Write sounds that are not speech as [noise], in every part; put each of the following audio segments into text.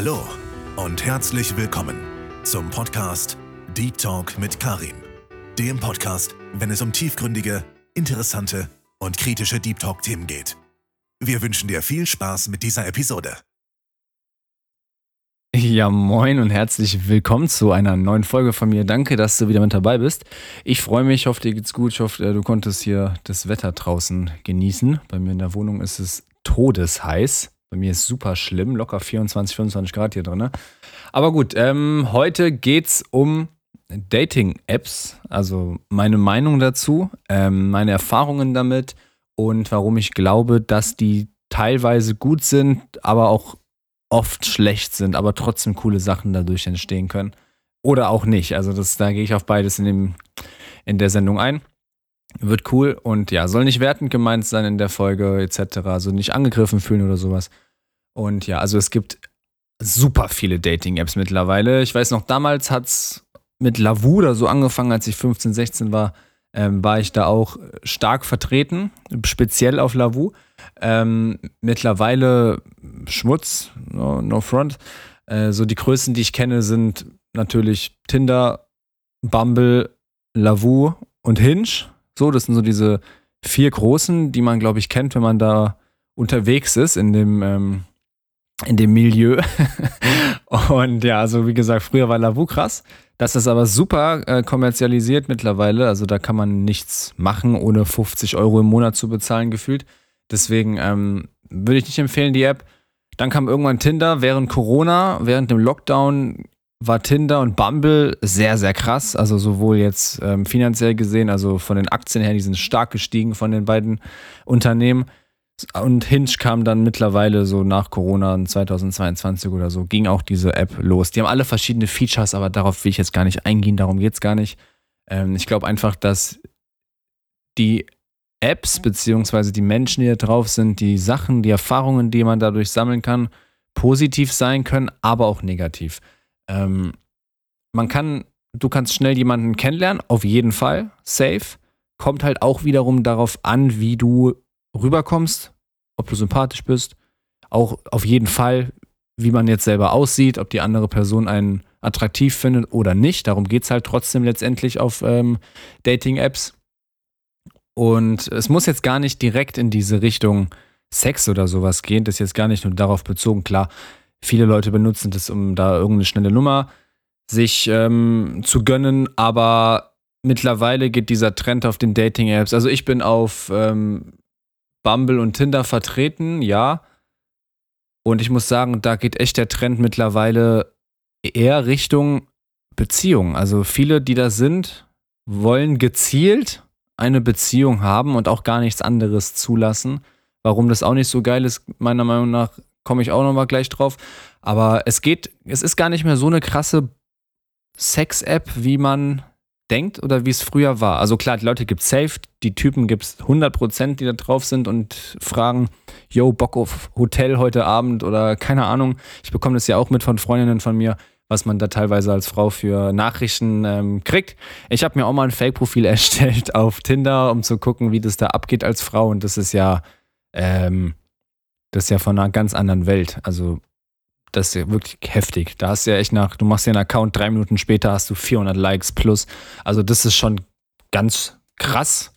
Hallo und herzlich willkommen zum Podcast Deep Talk mit Karim. Dem Podcast, wenn es um tiefgründige, interessante und kritische Deep Talk-Themen geht. Wir wünschen dir viel Spaß mit dieser Episode. Ja, moin und herzlich willkommen zu einer neuen Folge von mir. Danke, dass du wieder mit dabei bist. Ich freue mich, ich hoffe, dir geht's gut. Ich hoffe, äh, du konntest hier das Wetter draußen genießen. Bei mir in der Wohnung ist es todesheiß. Bei mir ist super schlimm, locker 24, 25 Grad hier drin. Aber gut, ähm, heute geht's um Dating-Apps, also meine Meinung dazu, ähm, meine Erfahrungen damit und warum ich glaube, dass die teilweise gut sind, aber auch oft schlecht sind, aber trotzdem coole Sachen dadurch entstehen können. Oder auch nicht. Also das, da gehe ich auf beides in, dem, in der Sendung ein. Wird cool und ja, soll nicht wertend gemeint sein in der Folge etc. Also nicht angegriffen fühlen oder sowas. Und ja, also es gibt super viele Dating-Apps mittlerweile. Ich weiß noch, damals hat es mit Lavu oder so angefangen, als ich 15, 16 war, ähm, war ich da auch stark vertreten, speziell auf Lavu. Ähm, mittlerweile Schmutz, no, no front. Äh, so die Größen, die ich kenne, sind natürlich Tinder, Bumble, Lavu und Hinge. So, das sind so diese vier großen, die man, glaube ich, kennt, wenn man da unterwegs ist in dem, ähm, in dem Milieu. [laughs] und ja, also wie gesagt, früher war Lavu krass. Das ist aber super äh, kommerzialisiert mittlerweile. Also da kann man nichts machen, ohne 50 Euro im Monat zu bezahlen, gefühlt. Deswegen ähm, würde ich nicht empfehlen, die App. Dann kam irgendwann Tinder während Corona, während dem Lockdown war Tinder und Bumble sehr, sehr krass. Also sowohl jetzt ähm, finanziell gesehen, also von den Aktien her, die sind stark gestiegen von den beiden Unternehmen. Und Hinge kam dann mittlerweile so nach Corona 2022 oder so, ging auch diese App los. Die haben alle verschiedene Features, aber darauf will ich jetzt gar nicht eingehen, darum geht es gar nicht. Ähm, ich glaube einfach, dass die Apps beziehungsweise die Menschen, die da drauf sind, die Sachen, die Erfahrungen, die man dadurch sammeln kann, positiv sein können, aber auch negativ. Ähm, man kann, du kannst schnell jemanden kennenlernen, auf jeden Fall, safe. Kommt halt auch wiederum darauf an, wie du rüberkommst, ob du sympathisch bist. Auch auf jeden Fall, wie man jetzt selber aussieht, ob die andere Person einen attraktiv findet oder nicht. Darum geht es halt trotzdem letztendlich auf ähm, Dating-Apps. Und es muss jetzt gar nicht direkt in diese Richtung Sex oder sowas gehen. Das ist jetzt gar nicht nur darauf bezogen. Klar, Viele Leute benutzen das, um da irgendeine schnelle Nummer sich ähm, zu gönnen, aber mittlerweile geht dieser Trend auf den Dating-Apps. Also ich bin auf ähm, Bumble und Tinder vertreten, ja. Und ich muss sagen, da geht echt der Trend mittlerweile eher Richtung Beziehung. Also viele, die da sind, wollen gezielt eine Beziehung haben und auch gar nichts anderes zulassen. Warum das auch nicht so geil ist, meiner Meinung nach, komme ich auch nochmal gleich drauf. Aber es geht, es ist gar nicht mehr so eine krasse Sex-App, wie man denkt oder wie es früher war. Also klar, die Leute gibt es safe, die Typen gibt es 100%, die da drauf sind und fragen, yo, Bock auf Hotel heute Abend oder keine Ahnung. Ich bekomme das ja auch mit von Freundinnen von mir, was man da teilweise als Frau für Nachrichten ähm, kriegt. Ich habe mir auch mal ein Fake-Profil [laughs] erstellt auf Tinder, um zu gucken, wie das da abgeht als Frau und das ist ja ähm, das ist ja von einer ganz anderen Welt. Also, das ist ja wirklich heftig. Da hast du ja echt nach, du machst ja einen Account, drei Minuten später hast du 400 Likes plus. Also, das ist schon ganz krass.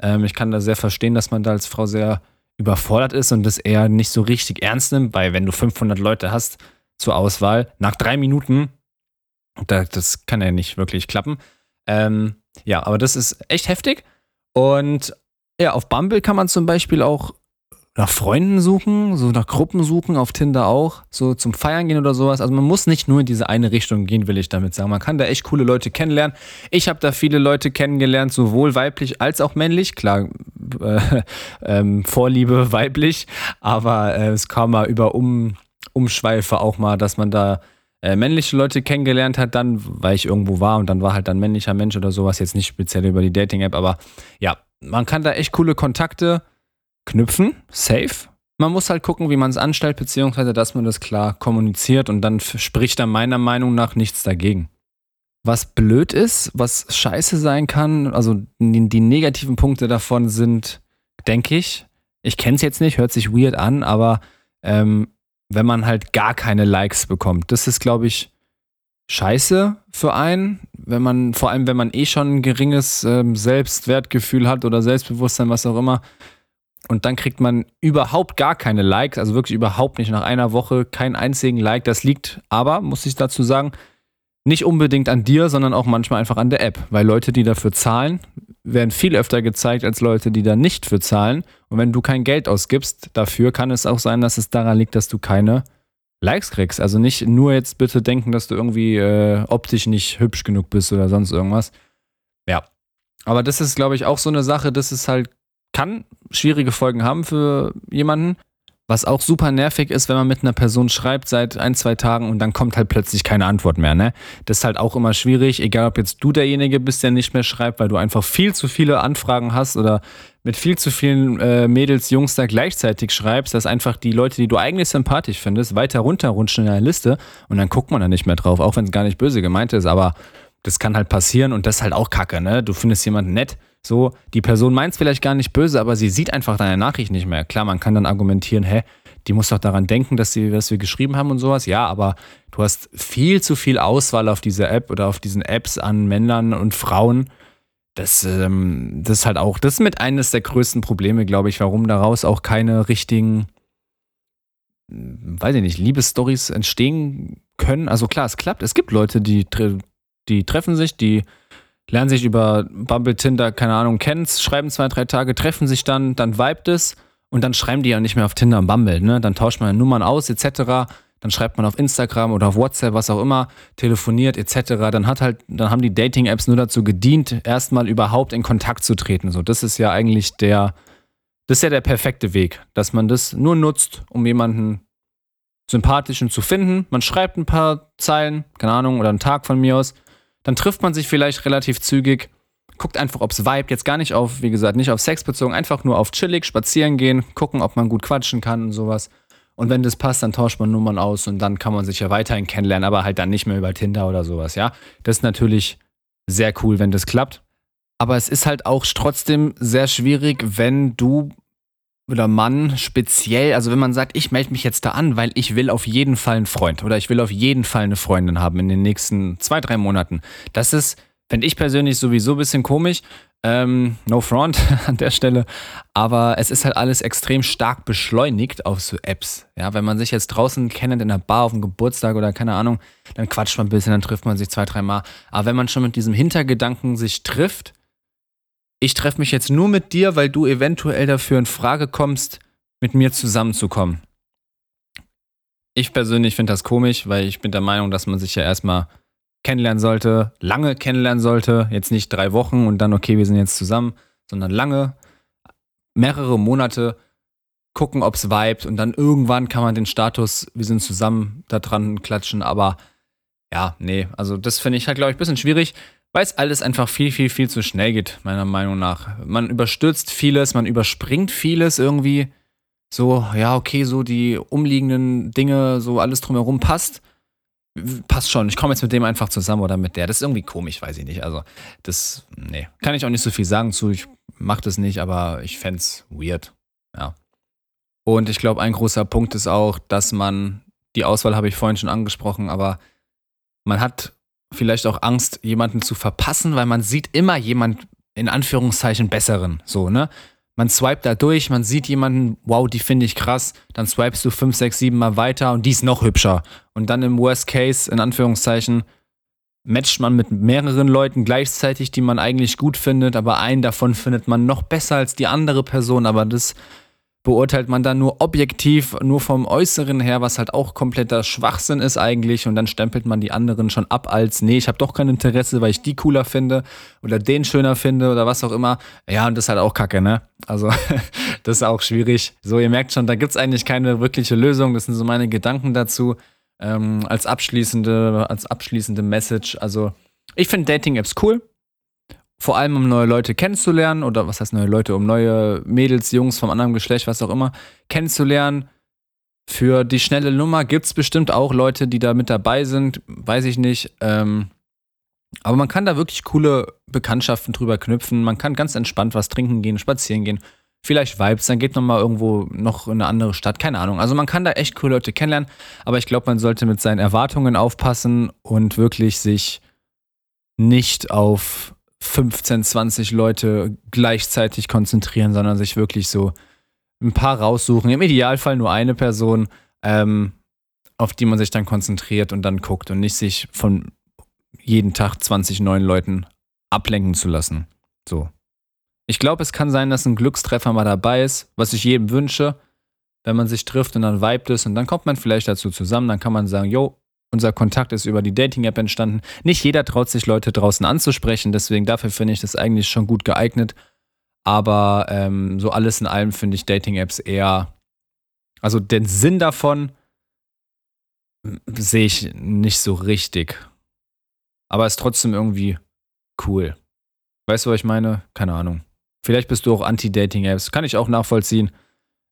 Ähm, ich kann da sehr verstehen, dass man da als Frau sehr überfordert ist und das eher nicht so richtig ernst nimmt, weil wenn du 500 Leute hast zur Auswahl, nach drei Minuten, da, das kann ja nicht wirklich klappen. Ähm, ja, aber das ist echt heftig. Und ja, auf Bumble kann man zum Beispiel auch nach Freunden suchen, so nach Gruppen suchen, auf Tinder auch, so zum Feiern gehen oder sowas. Also man muss nicht nur in diese eine Richtung gehen, will ich damit sagen. Man kann da echt coole Leute kennenlernen. Ich habe da viele Leute kennengelernt, sowohl weiblich als auch männlich. Klar, [laughs] äh, ähm, Vorliebe [laughs] weiblich, aber äh, es kam mal über um, Umschweife auch mal, dass man da äh, männliche Leute kennengelernt hat, dann, weil ich irgendwo war und dann war halt dann männlicher Mensch oder sowas, jetzt nicht speziell über die Dating-App, aber ja, man kann da echt coole Kontakte knüpfen, safe. Man muss halt gucken, wie man es anstellt, beziehungsweise dass man das klar kommuniziert und dann spricht da meiner Meinung nach nichts dagegen. Was blöd ist, was scheiße sein kann, also die, die negativen Punkte davon sind, denke ich, ich kenne es jetzt nicht, hört sich weird an, aber ähm, wenn man halt gar keine Likes bekommt. Das ist, glaube ich, scheiße für einen, wenn man, vor allem wenn man eh schon ein geringes ähm, Selbstwertgefühl hat oder Selbstbewusstsein, was auch immer. Und dann kriegt man überhaupt gar keine Likes, also wirklich überhaupt nicht nach einer Woche keinen einzigen Like. Das liegt aber, muss ich dazu sagen, nicht unbedingt an dir, sondern auch manchmal einfach an der App, weil Leute, die dafür zahlen, werden viel öfter gezeigt als Leute, die da nicht für zahlen. Und wenn du kein Geld ausgibst dafür, kann es auch sein, dass es daran liegt, dass du keine Likes kriegst. Also nicht nur jetzt bitte denken, dass du irgendwie äh, optisch nicht hübsch genug bist oder sonst irgendwas. Ja. Aber das ist, glaube ich, auch so eine Sache, das ist halt, kann schwierige Folgen haben für jemanden. Was auch super nervig ist, wenn man mit einer Person schreibt seit ein, zwei Tagen und dann kommt halt plötzlich keine Antwort mehr. Ne? Das ist halt auch immer schwierig, egal ob jetzt du derjenige bist, der nicht mehr schreibt, weil du einfach viel zu viele Anfragen hast oder mit viel zu vielen äh, Mädels, Jungs da gleichzeitig schreibst, dass einfach die Leute, die du eigentlich sympathisch findest, weiter runterrutschen in der Liste und dann guckt man da nicht mehr drauf, auch wenn es gar nicht böse gemeint ist, aber das kann halt passieren und das ist halt auch kacke, ne? Du findest jemanden nett, so, die Person meint es vielleicht gar nicht böse, aber sie sieht einfach deine Nachricht nicht mehr. Klar, man kann dann argumentieren, hä, die muss doch daran denken, dass, sie, dass wir geschrieben haben und sowas. Ja, aber du hast viel zu viel Auswahl auf dieser App oder auf diesen Apps an Männern und Frauen. Das, ähm, das ist halt auch, das ist mit eines der größten Probleme, glaube ich, warum daraus auch keine richtigen, weiß ich nicht, Liebesstories entstehen können. Also klar, es klappt. Es gibt Leute, die, die treffen sich, die lernen sich über Bumble, Tinder, keine Ahnung, kennen schreiben zwei, drei Tage, treffen sich dann, dann vibet es und dann schreiben die ja nicht mehr auf Tinder und Bumble, ne? Dann tauscht man Nummern aus, etc. Dann schreibt man auf Instagram oder auf WhatsApp, was auch immer, telefoniert, etc. Dann hat halt, dann haben die Dating-Apps nur dazu gedient, erstmal überhaupt in Kontakt zu treten. So, das ist ja eigentlich der, das ist ja der perfekte Weg, dass man das nur nutzt, um jemanden sympathischen zu finden. Man schreibt ein paar Zeilen, keine Ahnung, oder einen Tag von mir aus dann trifft man sich vielleicht relativ zügig, guckt einfach, ob es vibet. Jetzt gar nicht auf, wie gesagt, nicht auf Sex bezogen, einfach nur auf chillig, spazieren gehen, gucken, ob man gut quatschen kann und sowas. Und wenn das passt, dann tauscht man Nummern aus und dann kann man sich ja weiterhin kennenlernen, aber halt dann nicht mehr über Tinder oder sowas, ja. Das ist natürlich sehr cool, wenn das klappt. Aber es ist halt auch trotzdem sehr schwierig, wenn du oder Mann speziell, also wenn man sagt, ich melde mich jetzt da an, weil ich will auf jeden Fall einen Freund oder ich will auf jeden Fall eine Freundin haben in den nächsten zwei, drei Monaten. Das ist, finde ich persönlich sowieso ein bisschen komisch. Ähm, no front [laughs] an der Stelle. Aber es ist halt alles extrem stark beschleunigt auf so Apps. Ja, wenn man sich jetzt draußen kennt in der Bar auf dem Geburtstag oder keine Ahnung, dann quatscht man ein bisschen, dann trifft man sich zwei, drei Mal. Aber wenn man schon mit diesem Hintergedanken sich trifft, ich treffe mich jetzt nur mit dir, weil du eventuell dafür in Frage kommst, mit mir zusammenzukommen. Ich persönlich finde das komisch, weil ich bin der Meinung, dass man sich ja erstmal kennenlernen sollte, lange kennenlernen sollte, jetzt nicht drei Wochen und dann, okay, wir sind jetzt zusammen, sondern lange, mehrere Monate. Gucken, ob es vibet. Und dann irgendwann kann man den Status, wir sind zusammen, da dran klatschen, aber ja, nee, also das finde ich halt, glaube ich, ein bisschen schwierig weil es alles einfach viel, viel, viel zu schnell geht, meiner Meinung nach. Man überstürzt vieles, man überspringt vieles irgendwie. So, ja, okay, so die umliegenden Dinge, so alles drumherum passt. Passt schon. Ich komme jetzt mit dem einfach zusammen oder mit der. Das ist irgendwie komisch, weiß ich nicht. Also, das, nee. Kann ich auch nicht so viel sagen zu. Ich mach das nicht, aber ich fände es weird. Ja. Und ich glaube, ein großer Punkt ist auch, dass man, die Auswahl habe ich vorhin schon angesprochen, aber man hat vielleicht auch Angst, jemanden zu verpassen, weil man sieht immer jemand in Anführungszeichen besseren. So, ne? Man swipet da durch, man sieht jemanden, wow, die finde ich krass, dann swipest du fünf, sechs, sieben Mal weiter und die ist noch hübscher. Und dann im Worst Case, in Anführungszeichen, matcht man mit mehreren Leuten gleichzeitig, die man eigentlich gut findet, aber einen davon findet man noch besser als die andere Person, aber das beurteilt man dann nur objektiv, nur vom Äußeren her, was halt auch kompletter Schwachsinn ist eigentlich. Und dann stempelt man die anderen schon ab als, nee, ich habe doch kein Interesse, weil ich die cooler finde oder den schöner finde oder was auch immer. Ja, und das ist halt auch kacke, ne? Also, [laughs] das ist auch schwierig. So, ihr merkt schon, da gibt es eigentlich keine wirkliche Lösung. Das sind so meine Gedanken dazu. Ähm, als abschließende, als abschließende Message. Also, ich finde Dating-Apps cool vor allem um neue Leute kennenzulernen oder was heißt neue Leute, um neue Mädels, Jungs vom anderen Geschlecht, was auch immer, kennenzulernen. Für die schnelle Nummer gibt es bestimmt auch Leute, die da mit dabei sind, weiß ich nicht. Ähm, aber man kann da wirklich coole Bekanntschaften drüber knüpfen. Man kann ganz entspannt was trinken gehen, spazieren gehen, vielleicht Vibes, dann geht man mal irgendwo noch in eine andere Stadt, keine Ahnung. Also man kann da echt coole Leute kennenlernen, aber ich glaube, man sollte mit seinen Erwartungen aufpassen und wirklich sich nicht auf 15, 20 Leute gleichzeitig konzentrieren, sondern sich wirklich so ein paar raussuchen. Im Idealfall nur eine Person, ähm, auf die man sich dann konzentriert und dann guckt und nicht sich von jeden Tag 20 neuen Leuten ablenken zu lassen. So. Ich glaube, es kann sein, dass ein Glückstreffer mal dabei ist, was ich jedem wünsche, wenn man sich trifft und dann vibet es und dann kommt man vielleicht dazu zusammen, dann kann man sagen, yo, unser Kontakt ist über die Dating-App entstanden. Nicht jeder traut sich, Leute draußen anzusprechen, deswegen dafür finde ich das eigentlich schon gut geeignet. Aber ähm, so alles in allem finde ich Dating-Apps eher, also den Sinn davon sehe ich nicht so richtig. Aber ist trotzdem irgendwie cool. Weißt du, was ich meine? Keine Ahnung. Vielleicht bist du auch Anti-Dating-Apps. Kann ich auch nachvollziehen.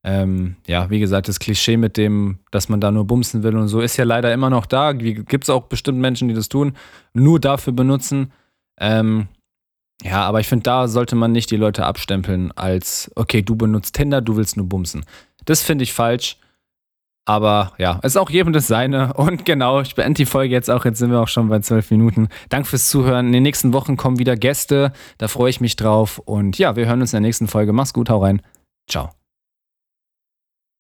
Ähm, ja, wie gesagt, das Klischee mit dem, dass man da nur bumsen will und so, ist ja leider immer noch da. Gibt es auch bestimmt Menschen, die das tun, nur dafür benutzen. Ähm, ja, aber ich finde, da sollte man nicht die Leute abstempeln als, okay, du benutzt Tinder, du willst nur bumsen. Das finde ich falsch. Aber ja, ist auch jedem das seine. [laughs] Und genau, ich beende die Folge jetzt auch. Jetzt sind wir auch schon bei zwölf Minuten. Danke fürs Zuhören. In den nächsten Wochen kommen wieder Gäste. Da freue ich mich drauf. Und ja, wir hören uns in der nächsten Folge. Mach's gut, hau rein. Ciao.